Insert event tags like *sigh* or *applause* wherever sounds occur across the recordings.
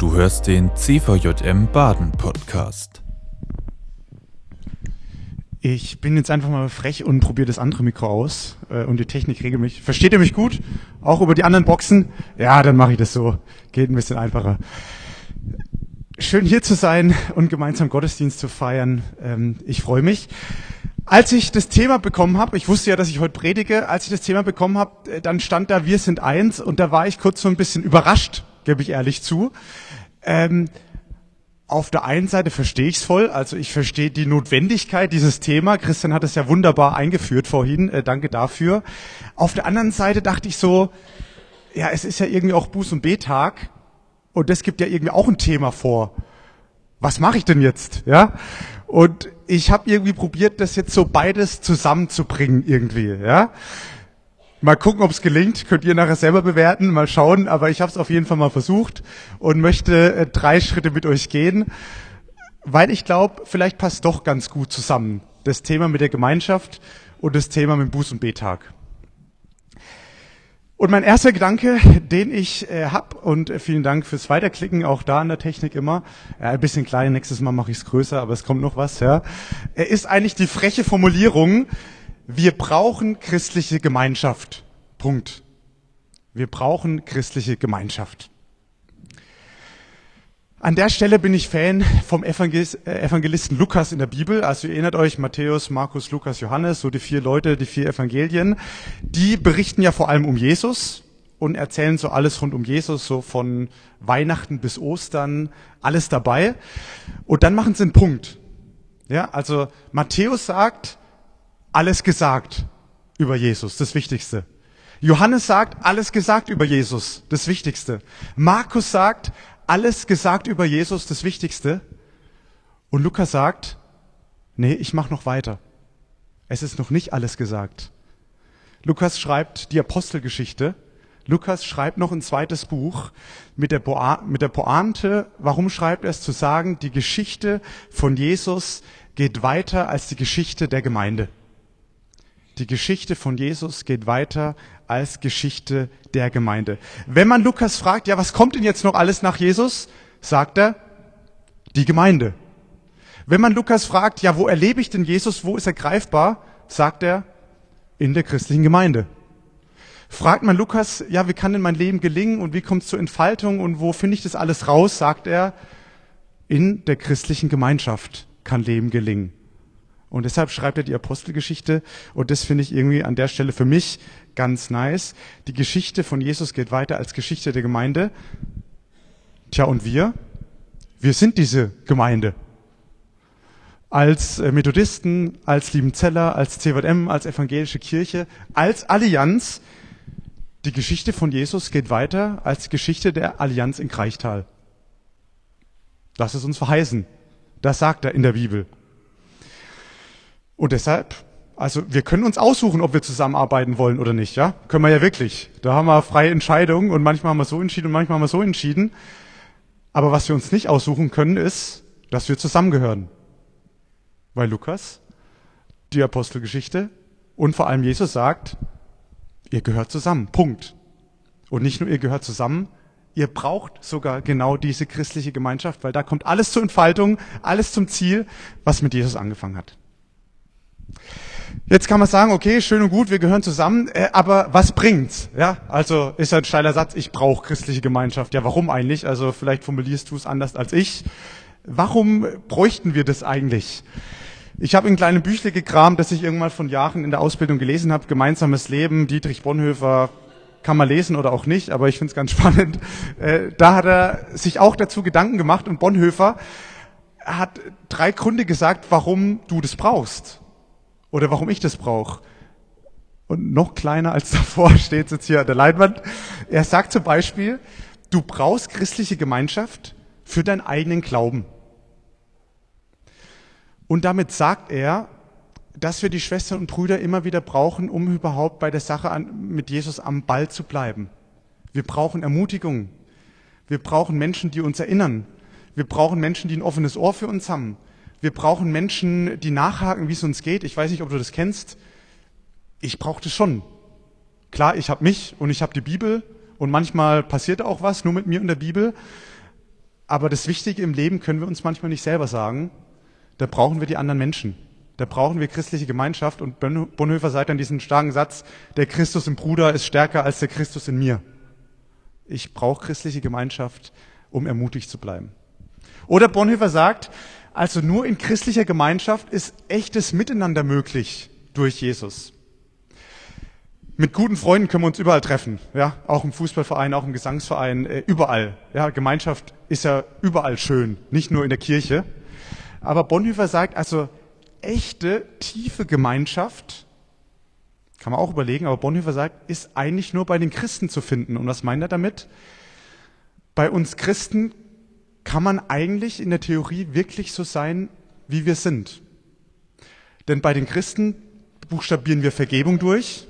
Du hörst den CVJM Baden Podcast. Ich bin jetzt einfach mal frech und probiere das andere Mikro aus äh, und die Technik regelt mich. Versteht ihr mich gut? Auch über die anderen Boxen? Ja, dann mache ich das so. Geht ein bisschen einfacher. Schön hier zu sein und gemeinsam Gottesdienst zu feiern. Ähm, ich freue mich. Als ich das Thema bekommen habe, ich wusste ja, dass ich heute predige, als ich das Thema bekommen habe, äh, dann stand da, wir sind eins und da war ich kurz so ein bisschen überrascht, gebe ich ehrlich zu. Ähm, auf der einen Seite verstehe ich es voll, also ich verstehe die Notwendigkeit dieses Thema. Christian hat es ja wunderbar eingeführt vorhin, äh, danke dafür. Auf der anderen Seite dachte ich so, ja, es ist ja irgendwie auch Buß- und B-Tag und das gibt ja irgendwie auch ein Thema vor. Was mache ich denn jetzt? Ja, und ich habe irgendwie probiert, das jetzt so beides zusammenzubringen irgendwie. Ja, Mal gucken, ob es gelingt. Könnt ihr nachher selber bewerten, mal schauen. Aber ich habe es auf jeden Fall mal versucht und möchte äh, drei Schritte mit euch gehen, weil ich glaube, vielleicht passt doch ganz gut zusammen. Das Thema mit der Gemeinschaft und das Thema mit dem Buß- und Betag. Und mein erster Gedanke, den ich äh, hab und äh, vielen Dank fürs Weiterklicken, auch da an der Technik immer, ja, ein bisschen klein, nächstes Mal mache ich es größer, aber es kommt noch was, ja, äh, ist eigentlich die freche Formulierung, wir brauchen christliche Gemeinschaft. Punkt. Wir brauchen christliche Gemeinschaft. An der Stelle bin ich Fan vom äh, Evangelisten Lukas in der Bibel. Also ihr erinnert euch, Matthäus, Markus, Lukas, Johannes, so die vier Leute, die vier Evangelien. Die berichten ja vor allem um Jesus und erzählen so alles rund um Jesus, so von Weihnachten bis Ostern, alles dabei. Und dann machen sie einen Punkt. Ja, also Matthäus sagt, alles gesagt über Jesus, das Wichtigste. Johannes sagt, alles gesagt über Jesus, das Wichtigste. Markus sagt, alles gesagt über Jesus, das Wichtigste. Und Lukas sagt, nee, ich mache noch weiter. Es ist noch nicht alles gesagt. Lukas schreibt die Apostelgeschichte. Lukas schreibt noch ein zweites Buch mit der, Poa mit der Pointe. Warum schreibt er es? Zu sagen, die Geschichte von Jesus geht weiter als die Geschichte der Gemeinde. Die Geschichte von Jesus geht weiter als Geschichte der Gemeinde. Wenn man Lukas fragt, ja, was kommt denn jetzt noch alles nach Jesus? Sagt er, die Gemeinde. Wenn man Lukas fragt, ja, wo erlebe ich denn Jesus? Wo ist er greifbar? Sagt er, in der christlichen Gemeinde. Fragt man Lukas, ja, wie kann denn mein Leben gelingen und wie kommt es zur Entfaltung und wo finde ich das alles raus? Sagt er, in der christlichen Gemeinschaft kann Leben gelingen. Und deshalb schreibt er die Apostelgeschichte. Und das finde ich irgendwie an der Stelle für mich ganz nice. Die Geschichte von Jesus geht weiter als Geschichte der Gemeinde. Tja, und wir? Wir sind diese Gemeinde. Als äh, Methodisten, als Liebenzeller, als CWM, als evangelische Kirche, als Allianz. Die Geschichte von Jesus geht weiter als Geschichte der Allianz in Kreichtal. Das ist uns verheißen. Das sagt er in der Bibel. Und deshalb, also wir können uns aussuchen, ob wir zusammenarbeiten wollen oder nicht, ja? Können wir ja wirklich. Da haben wir freie Entscheidungen und manchmal haben wir so entschieden und manchmal haben wir so entschieden. Aber was wir uns nicht aussuchen können, ist, dass wir zusammengehören. Weil Lukas, die Apostelgeschichte und vor allem Jesus sagt, ihr gehört zusammen. Punkt. Und nicht nur ihr gehört zusammen, ihr braucht sogar genau diese christliche Gemeinschaft, weil da kommt alles zur Entfaltung, alles zum Ziel, was mit Jesus angefangen hat. Jetzt kann man sagen, okay, schön und gut, wir gehören zusammen, äh, aber was bringt's? Ja, also ist ja ein steiler Satz, ich brauche christliche Gemeinschaft. Ja, warum eigentlich? Also vielleicht formulierst du es anders als ich. Warum bräuchten wir das eigentlich? Ich habe ein kleines Büchle gekramt, das ich irgendwann von Jahren in der Ausbildung gelesen habe, Gemeinsames Leben, Dietrich Bonhoeffer, kann man lesen oder auch nicht, aber ich finde es ganz *laughs* spannend. Äh, da hat er sich auch dazu Gedanken gemacht und Bonhoeffer hat drei Gründe gesagt, warum du das brauchst oder warum ich das brauche. Und noch kleiner als *laughs* davor steht jetzt hier an der Leinwand. Er sagt zum Beispiel, du brauchst christliche Gemeinschaft für deinen eigenen Glauben. Und damit sagt er, dass wir die Schwestern und Brüder immer wieder brauchen, um überhaupt bei der Sache an, mit Jesus am Ball zu bleiben. Wir brauchen Ermutigung. Wir brauchen Menschen, die uns erinnern. Wir brauchen Menschen, die ein offenes Ohr für uns haben. Wir brauchen Menschen, die nachhaken, wie es uns geht. Ich weiß nicht, ob du das kennst. Ich brauche das schon. Klar, ich habe mich und ich habe die Bibel und manchmal passiert auch was, nur mit mir und der Bibel. Aber das Wichtige im Leben können wir uns manchmal nicht selber sagen. Da brauchen wir die anderen Menschen. Da brauchen wir christliche Gemeinschaft. Und Bonhoeffer sagt dann diesen starken Satz, der Christus im Bruder ist stärker als der Christus in mir. Ich brauche christliche Gemeinschaft, um ermutigt zu bleiben. Oder Bonhoeffer sagt, also nur in christlicher Gemeinschaft ist echtes Miteinander möglich durch Jesus. Mit guten Freunden können wir uns überall treffen, ja, auch im Fußballverein, auch im Gesangsverein, äh, überall. Ja, Gemeinschaft ist ja überall schön, nicht nur in der Kirche. Aber Bonhoeffer sagt, also echte, tiefe Gemeinschaft, kann man auch überlegen, aber Bonhoeffer sagt, ist eigentlich nur bei den Christen zu finden. Und was meint er damit? Bei uns Christen kann man eigentlich in der Theorie wirklich so sein, wie wir sind. Denn bei den Christen buchstabieren wir Vergebung durch,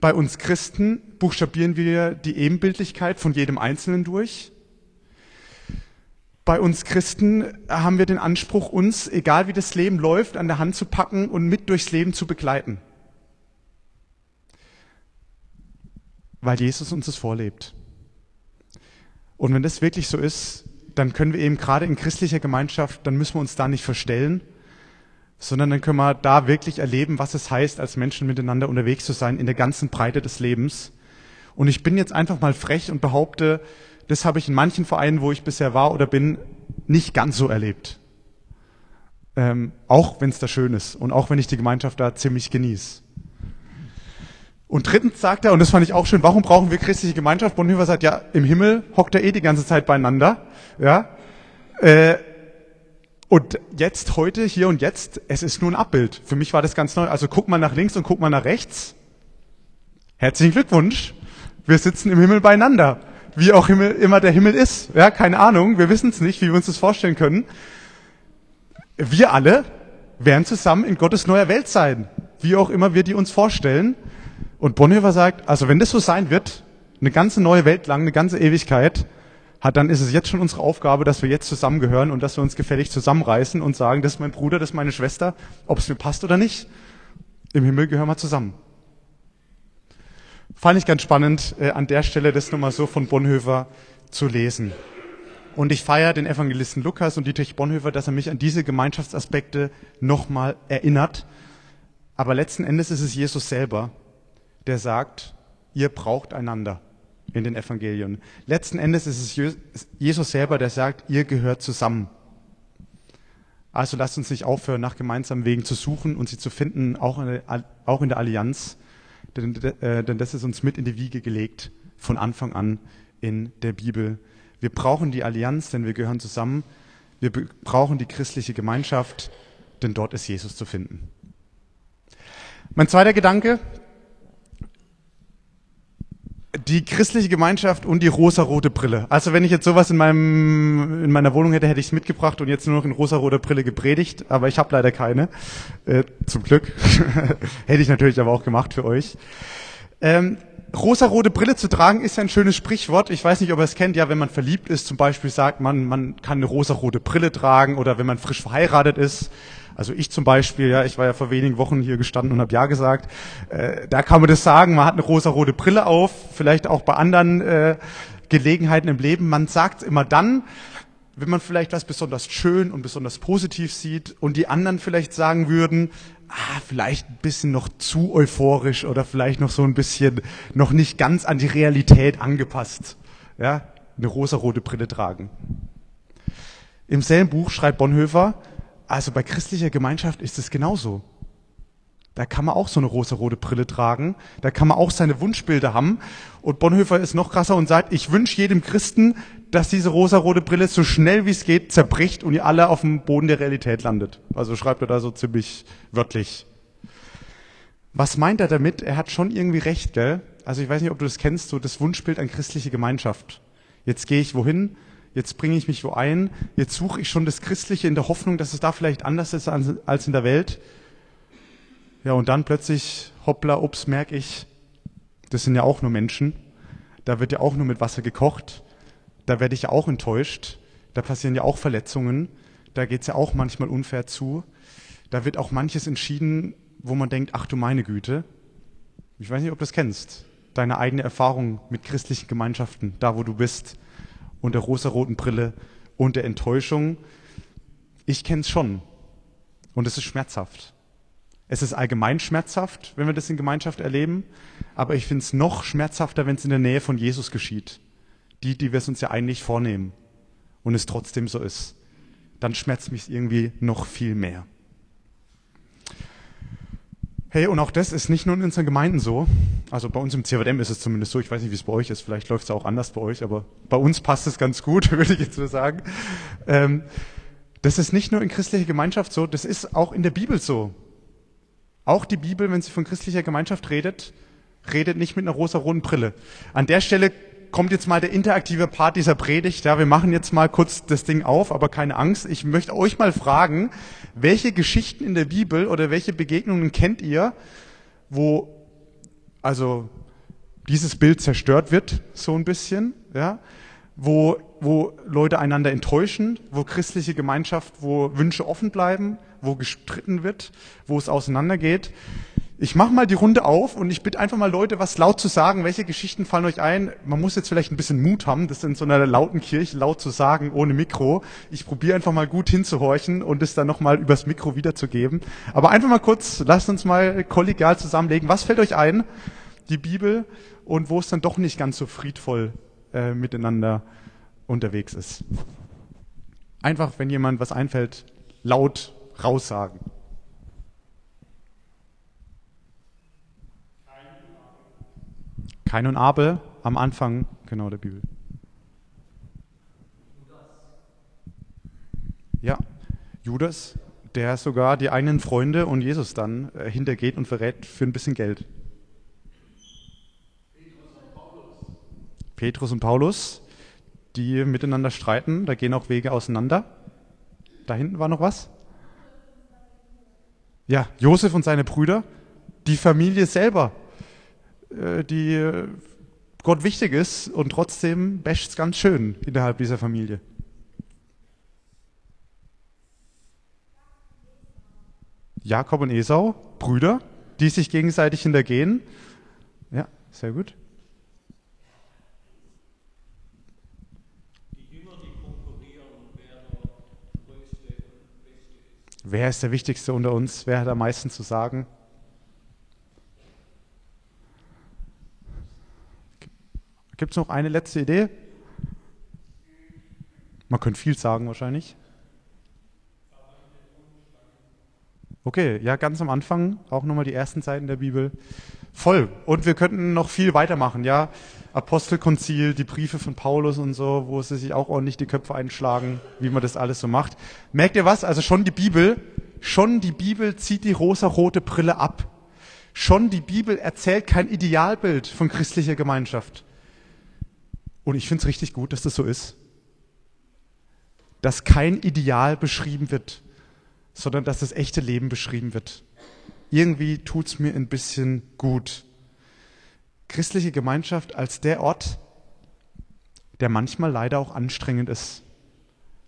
bei uns Christen buchstabieren wir die Ebenbildlichkeit von jedem Einzelnen durch. Bei uns Christen haben wir den Anspruch, uns, egal wie das Leben läuft, an der Hand zu packen und mit durchs Leben zu begleiten. Weil Jesus uns das vorlebt. Und wenn das wirklich so ist, dann können wir eben gerade in christlicher Gemeinschaft, dann müssen wir uns da nicht verstellen, sondern dann können wir da wirklich erleben, was es heißt, als Menschen miteinander unterwegs zu sein in der ganzen Breite des Lebens. Und ich bin jetzt einfach mal frech und behaupte, das habe ich in manchen Vereinen, wo ich bisher war oder bin, nicht ganz so erlebt. Ähm, auch wenn es da schön ist und auch wenn ich die Gemeinschaft da ziemlich genieße. Und drittens sagt er, und das fand ich auch schön, warum brauchen wir christliche Gemeinschaft? Bonhoeffer sagt, ja, im Himmel hockt er eh die ganze Zeit beieinander. Ja, äh, und jetzt, heute, hier und jetzt, es ist nur ein Abbild. Für mich war das ganz neu. Also guck mal nach links und guck mal nach rechts. Herzlichen Glückwunsch. Wir sitzen im Himmel beieinander. Wie auch immer der Himmel ist. Ja, keine Ahnung. Wir wissen es nicht, wie wir uns das vorstellen können. Wir alle werden zusammen in Gottes neuer Welt sein. Wie auch immer wir die uns vorstellen. Und Bonhoeffer sagt, also wenn das so sein wird, eine ganze neue Welt lang, eine ganze Ewigkeit, hat, dann ist es jetzt schon unsere Aufgabe, dass wir jetzt zusammengehören und dass wir uns gefällig zusammenreißen und sagen, das ist mein Bruder, das ist meine Schwester, ob es mir passt oder nicht. Im Himmel gehören wir zusammen. Fand ich ganz spannend, äh, an der Stelle das nochmal so von Bonhoeffer zu lesen. Und ich feiere den Evangelisten Lukas und Dietrich Bonhoeffer, dass er mich an diese Gemeinschaftsaspekte nochmal erinnert. Aber letzten Endes ist es Jesus selber, der sagt, ihr braucht einander in den Evangelien. Letzten Endes ist es Jesus selber, der sagt, ihr gehört zusammen. Also lasst uns nicht aufhören, nach gemeinsamen Wegen zu suchen und sie zu finden, auch in der, Allianz, äh, denn das ist uns mit in die Wiege gelegt, von Anfang an in der Bibel. Wir brauchen die Allianz, denn wir gehören zusammen. Wir brauchen die christliche Gemeinschaft, denn dort ist Jesus zu finden. Mein zweiter Gedanke, die christliche Gemeinschaft und die rosarote Brille. Also wenn ich jetzt sowas in meinem in meiner Wohnung hätte, hätte ich es mitgebracht und jetzt nur noch in rosaroter Brille gepredigt, aber ich habe leider keine. Äh, zum Glück. *laughs* hätte ich natürlich aber auch gemacht für euch. Ähm, rosarote Brille zu tragen ist ein schönes Sprichwort. Ich weiß nicht, ob ihr es kennt. Ja, wenn man verliebt ist, zum Beispiel sagt man, man kann eine rosarote Brille tragen oder wenn man frisch verheiratet ist, also ich zum Beispiel, ja, ich war ja vor wenigen Wochen hier gestanden und habe ja gesagt. Äh, da kann man das sagen, man hat eine rosa-rote Brille auf, vielleicht auch bei anderen äh, Gelegenheiten im Leben. Man sagt immer dann, wenn man vielleicht was besonders schön und besonders positiv sieht und die anderen vielleicht sagen würden, ah, vielleicht ein bisschen noch zu euphorisch oder vielleicht noch so ein bisschen noch nicht ganz an die Realität angepasst. Ja, eine rosarote Brille tragen. Im selben Buch schreibt Bonhoeffer, also bei christlicher Gemeinschaft ist es genauso. Da kann man auch so eine rosa-rote Brille tragen. Da kann man auch seine Wunschbilder haben. Und Bonhoeffer ist noch krasser und sagt, ich wünsche jedem Christen, dass diese rosa-rote Brille so schnell wie es geht zerbricht und ihr alle auf dem Boden der Realität landet. Also schreibt er da so ziemlich wörtlich. Was meint er damit? Er hat schon irgendwie recht, gell? Also ich weiß nicht, ob du das kennst, so das Wunschbild an christliche Gemeinschaft. Jetzt gehe ich wohin? Jetzt bringe ich mich wo ein, jetzt suche ich schon das Christliche in der Hoffnung, dass es da vielleicht anders ist als in der Welt. Ja, und dann plötzlich, hoppla, ups, merke ich, das sind ja auch nur Menschen. Da wird ja auch nur mit Wasser gekocht. Da werde ich ja auch enttäuscht. Da passieren ja auch Verletzungen. Da geht's ja auch manchmal unfair zu. Da wird auch manches entschieden, wo man denkt, ach du meine Güte. Ich weiß nicht, ob du das kennst. Deine eigene Erfahrung mit christlichen Gemeinschaften, da wo du bist und der rosaroten Brille und der Enttäuschung. Ich kenne es schon. Und es ist schmerzhaft. Es ist allgemein schmerzhaft, wenn wir das in Gemeinschaft erleben, aber ich finde es noch schmerzhafter, wenn es in der Nähe von Jesus geschieht. Die, die wir es uns ja eigentlich vornehmen und es trotzdem so ist. Dann schmerzt mich irgendwie noch viel mehr. Hey, und auch das ist nicht nur in unseren Gemeinden so. Also bei uns im CWM ist es zumindest so. Ich weiß nicht, wie es bei euch ist. Vielleicht läuft es auch anders bei euch, aber bei uns passt es ganz gut, *laughs* würde ich jetzt so sagen. Ähm, das ist nicht nur in christlicher Gemeinschaft so, das ist auch in der Bibel so. Auch die Bibel, wenn sie von christlicher Gemeinschaft redet, redet nicht mit einer rosa-roten Brille. An der Stelle kommt jetzt mal der interaktive Part dieser Predigt. Ja, wir machen jetzt mal kurz das Ding auf, aber keine Angst. Ich möchte euch mal fragen, welche Geschichten in der Bibel oder welche Begegnungen kennt ihr, wo also dieses Bild zerstört wird, so ein bisschen, ja, wo, wo Leute einander enttäuschen, wo christliche Gemeinschaft, wo Wünsche offen bleiben, wo gestritten wird, wo es auseinandergeht. Ich mache mal die Runde auf und ich bitte einfach mal Leute, was laut zu sagen. Welche Geschichten fallen euch ein? Man muss jetzt vielleicht ein bisschen Mut haben, das in so einer lauten Kirche laut zu sagen, ohne Mikro. Ich probiere einfach mal gut hinzuhorchen und es dann nochmal übers Mikro wiederzugeben. Aber einfach mal kurz, lasst uns mal kollegial zusammenlegen. Was fällt euch ein? Die Bibel und wo es dann doch nicht ganz so friedvoll äh, miteinander unterwegs ist. Einfach, wenn jemand was einfällt, laut raussagen. Kain und Abel am Anfang genau der Bibel. Ja, Judas, der sogar die eigenen Freunde und Jesus dann äh, hintergeht und verrät für ein bisschen Geld. Petrus und Paulus, die miteinander streiten, da gehen auch Wege auseinander. Da hinten war noch was? Ja, Josef und seine Brüder, die Familie selber die Gott wichtig ist und trotzdem basht es ganz schön innerhalb dieser Familie. Jakob und Esau, Brüder, die sich gegenseitig hintergehen. Ja, sehr gut. Wer ist der Wichtigste unter uns? Wer hat am meisten zu sagen? Gibt es noch eine letzte Idee? Man könnte viel sagen wahrscheinlich. Okay, ja, ganz am Anfang auch nochmal die ersten Seiten der Bibel. Voll. Und wir könnten noch viel weitermachen, ja. Apostelkonzil, die Briefe von Paulus und so, wo sie sich auch ordentlich die Köpfe einschlagen, wie man das alles so macht. Merkt ihr was? Also schon die Bibel, schon die Bibel zieht die rosa-rote Brille ab. Schon die Bibel erzählt kein Idealbild von christlicher Gemeinschaft. Und ich finde es richtig gut, dass das so ist. Dass kein Ideal beschrieben wird, sondern dass das echte Leben beschrieben wird. Irgendwie tut es mir ein bisschen gut. Christliche Gemeinschaft als der Ort, der manchmal leider auch anstrengend ist,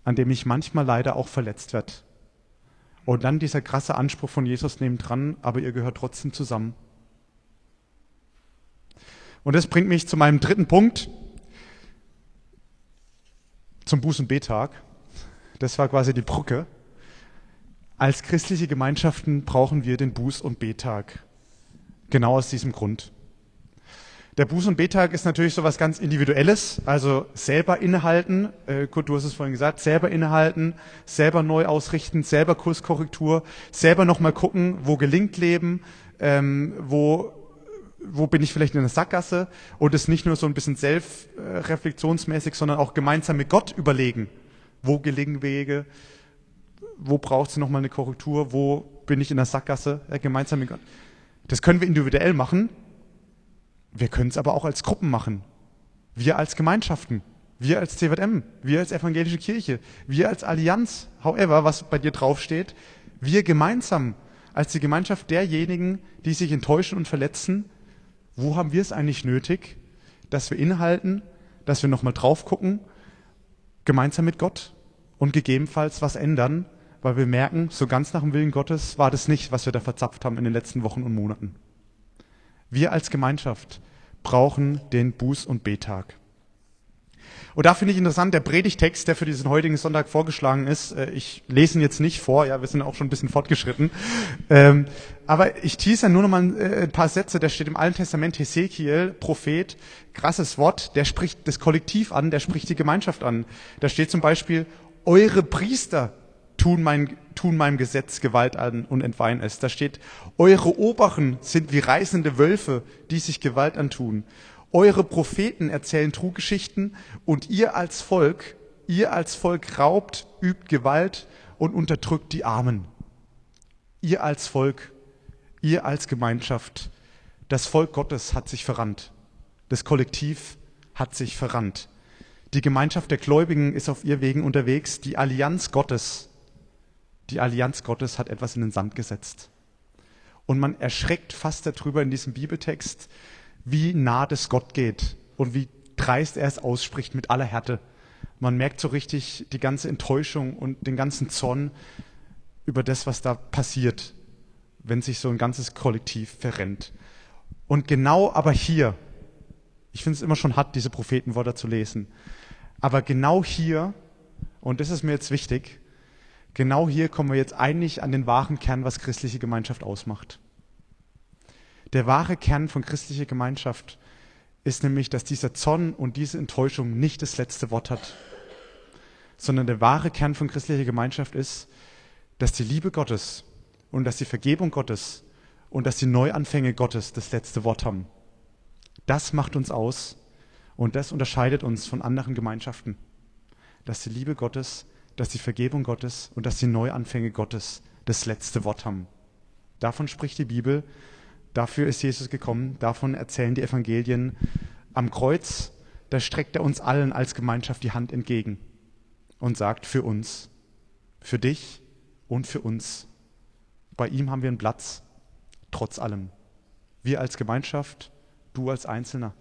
an dem ich manchmal leider auch verletzt werde. Und dann dieser krasse Anspruch von Jesus nebendran, aber ihr gehört trotzdem zusammen. Und das bringt mich zu meinem dritten Punkt, zum Buß- und Betag. Das war quasi die Brücke. Als christliche Gemeinschaften brauchen wir den Buß- und Betag. Genau aus diesem Grund. Der Buß- und Betag ist natürlich so was ganz Individuelles, also selber innehalten, äh, Kurt, du hast es vorhin gesagt, selber innehalten, selber neu ausrichten, selber Kurskorrektur, selber nochmal gucken, wo gelingt Leben, ähm, wo wo bin ich vielleicht in der Sackgasse? Und es nicht nur so ein bisschen selbstreflexionsmäßig, sondern auch gemeinsam mit Gott überlegen, wo gelingen Wege, wo braucht es nochmal eine Korrektur, wo bin ich in der Sackgasse, ja, gemeinsam mit Gott. Das können wir individuell machen, wir können es aber auch als Gruppen machen. Wir als Gemeinschaften, wir als CWM, wir als evangelische Kirche, wir als Allianz, however, was bei dir draufsteht, wir gemeinsam als die Gemeinschaft derjenigen, die sich enttäuschen und verletzen, wo haben wir es eigentlich nötig, dass wir innehalten, dass wir nochmal drauf gucken, gemeinsam mit Gott und gegebenenfalls was ändern, weil wir merken, so ganz nach dem Willen Gottes war das nicht, was wir da verzapft haben in den letzten Wochen und Monaten. Wir als Gemeinschaft brauchen den Buß- und Betag. Und da finde ich interessant, der Predigtext, der für diesen heutigen Sonntag vorgeschlagen ist, äh, ich lese ihn jetzt nicht vor, ja, wir sind auch schon ein bisschen fortgeschritten, ähm, aber ich tease nur noch mal äh, ein paar Sätze, der steht im Alten Testament, Hesekiel, Prophet, krasses Wort, der spricht das Kollektiv an, der spricht die Gemeinschaft an. Da steht zum Beispiel, eure Priester tun, mein, tun meinem Gesetz Gewalt an und entweihen es. Da steht, eure Oberen sind wie reißende Wölfe, die sich Gewalt antun. Eure Propheten erzählen Truggeschichten und ihr als Volk, ihr als Volk raubt, übt Gewalt und unterdrückt die Armen. Ihr als Volk, ihr als Gemeinschaft, das Volk Gottes hat sich verrannt. Das Kollektiv hat sich verrannt. Die Gemeinschaft der Gläubigen ist auf ihr Wegen unterwegs. Die Allianz Gottes, die Allianz Gottes hat etwas in den Sand gesetzt. Und man erschreckt fast darüber in diesem Bibeltext, wie nah das Gott geht und wie dreist er es ausspricht mit aller Härte. Man merkt so richtig die ganze Enttäuschung und den ganzen Zorn über das, was da passiert, wenn sich so ein ganzes Kollektiv verrennt. Und genau aber hier, ich finde es immer schon hart, diese Prophetenworte zu lesen, aber genau hier, und das ist mir jetzt wichtig, genau hier kommen wir jetzt eigentlich an den wahren Kern, was christliche Gemeinschaft ausmacht. Der wahre Kern von christlicher Gemeinschaft ist nämlich, dass dieser Zorn und diese Enttäuschung nicht das letzte Wort hat, sondern der wahre Kern von christlicher Gemeinschaft ist, dass die Liebe Gottes und dass die Vergebung Gottes und dass die Neuanfänge Gottes das letzte Wort haben. Das macht uns aus und das unterscheidet uns von anderen Gemeinschaften. Dass die Liebe Gottes, dass die Vergebung Gottes und dass die Neuanfänge Gottes das letzte Wort haben. Davon spricht die Bibel Dafür ist Jesus gekommen, davon erzählen die Evangelien. Am Kreuz, da streckt er uns allen als Gemeinschaft die Hand entgegen und sagt für uns, für dich und für uns. Bei ihm haben wir einen Platz, trotz allem. Wir als Gemeinschaft, du als Einzelner.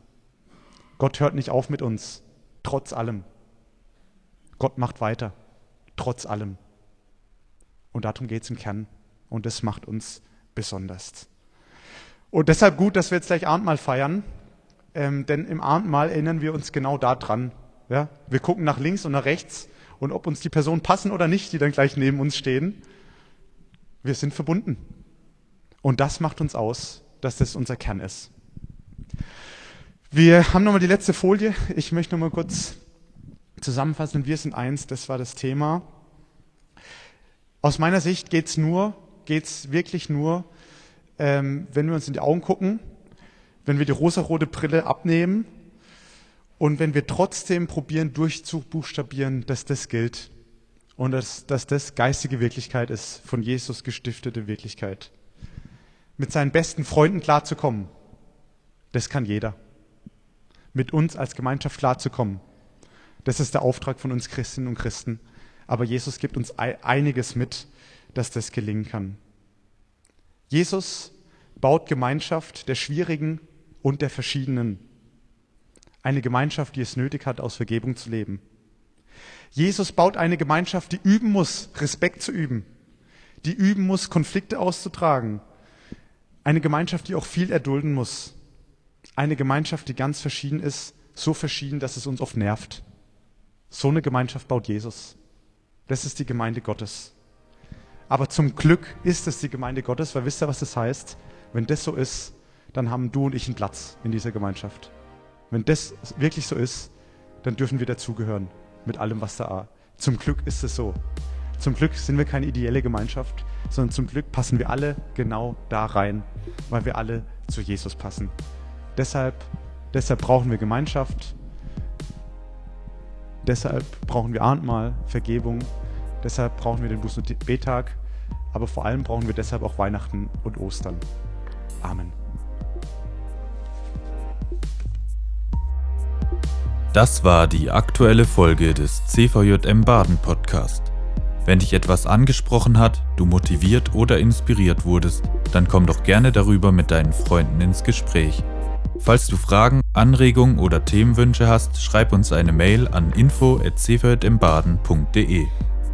Gott hört nicht auf mit uns, trotz allem. Gott macht weiter, trotz allem. Und darum geht es im Kern. Und das macht uns besonders. Und deshalb gut, dass wir jetzt gleich Abendmahl feiern, ähm, denn im Abendmahl erinnern wir uns genau daran. Ja? Wir gucken nach links und nach rechts und ob uns die Personen passen oder nicht, die dann gleich neben uns stehen. Wir sind verbunden. Und das macht uns aus, dass das unser Kern ist. Wir haben nochmal die letzte Folie. Ich möchte nochmal kurz zusammenfassen. Wir sind eins, das war das Thema. Aus meiner Sicht geht's nur, geht's wirklich nur ähm, wenn wir uns in die Augen gucken, wenn wir die rosarote Brille abnehmen und wenn wir trotzdem probieren durchzubuchstabieren, dass das gilt und dass, dass das geistige Wirklichkeit ist, von Jesus gestiftete Wirklichkeit. Mit seinen besten Freunden klarzukommen, das kann jeder. Mit uns als Gemeinschaft klarzukommen, das ist der Auftrag von uns Christinnen und Christen. Aber Jesus gibt uns einiges mit, dass das gelingen kann. Jesus baut Gemeinschaft der Schwierigen und der Verschiedenen. Eine Gemeinschaft, die es nötig hat, aus Vergebung zu leben. Jesus baut eine Gemeinschaft, die üben muss, Respekt zu üben, die üben muss, Konflikte auszutragen. Eine Gemeinschaft, die auch viel erdulden muss. Eine Gemeinschaft, die ganz verschieden ist, so verschieden, dass es uns oft nervt. So eine Gemeinschaft baut Jesus. Das ist die Gemeinde Gottes. Aber zum Glück ist es die Gemeinde Gottes, weil wisst ihr, was das heißt? Wenn das so ist, dann haben du und ich einen Platz in dieser Gemeinschaft. Wenn das wirklich so ist, dann dürfen wir dazugehören mit allem, was da ist. Zum Glück ist es so. Zum Glück sind wir keine ideelle Gemeinschaft, sondern zum Glück passen wir alle genau da rein, weil wir alle zu Jesus passen. Deshalb, deshalb brauchen wir Gemeinschaft. Deshalb brauchen wir Abendmahl, Vergebung. Deshalb brauchen wir den Buß- und Betag aber vor allem brauchen wir deshalb auch Weihnachten und Ostern. Amen. Das war die aktuelle Folge des CVJM Baden Podcast. Wenn dich etwas angesprochen hat, du motiviert oder inspiriert wurdest, dann komm doch gerne darüber mit deinen Freunden ins Gespräch. Falls du Fragen, Anregungen oder Themenwünsche hast, schreib uns eine Mail an info@cvjmbaden.de.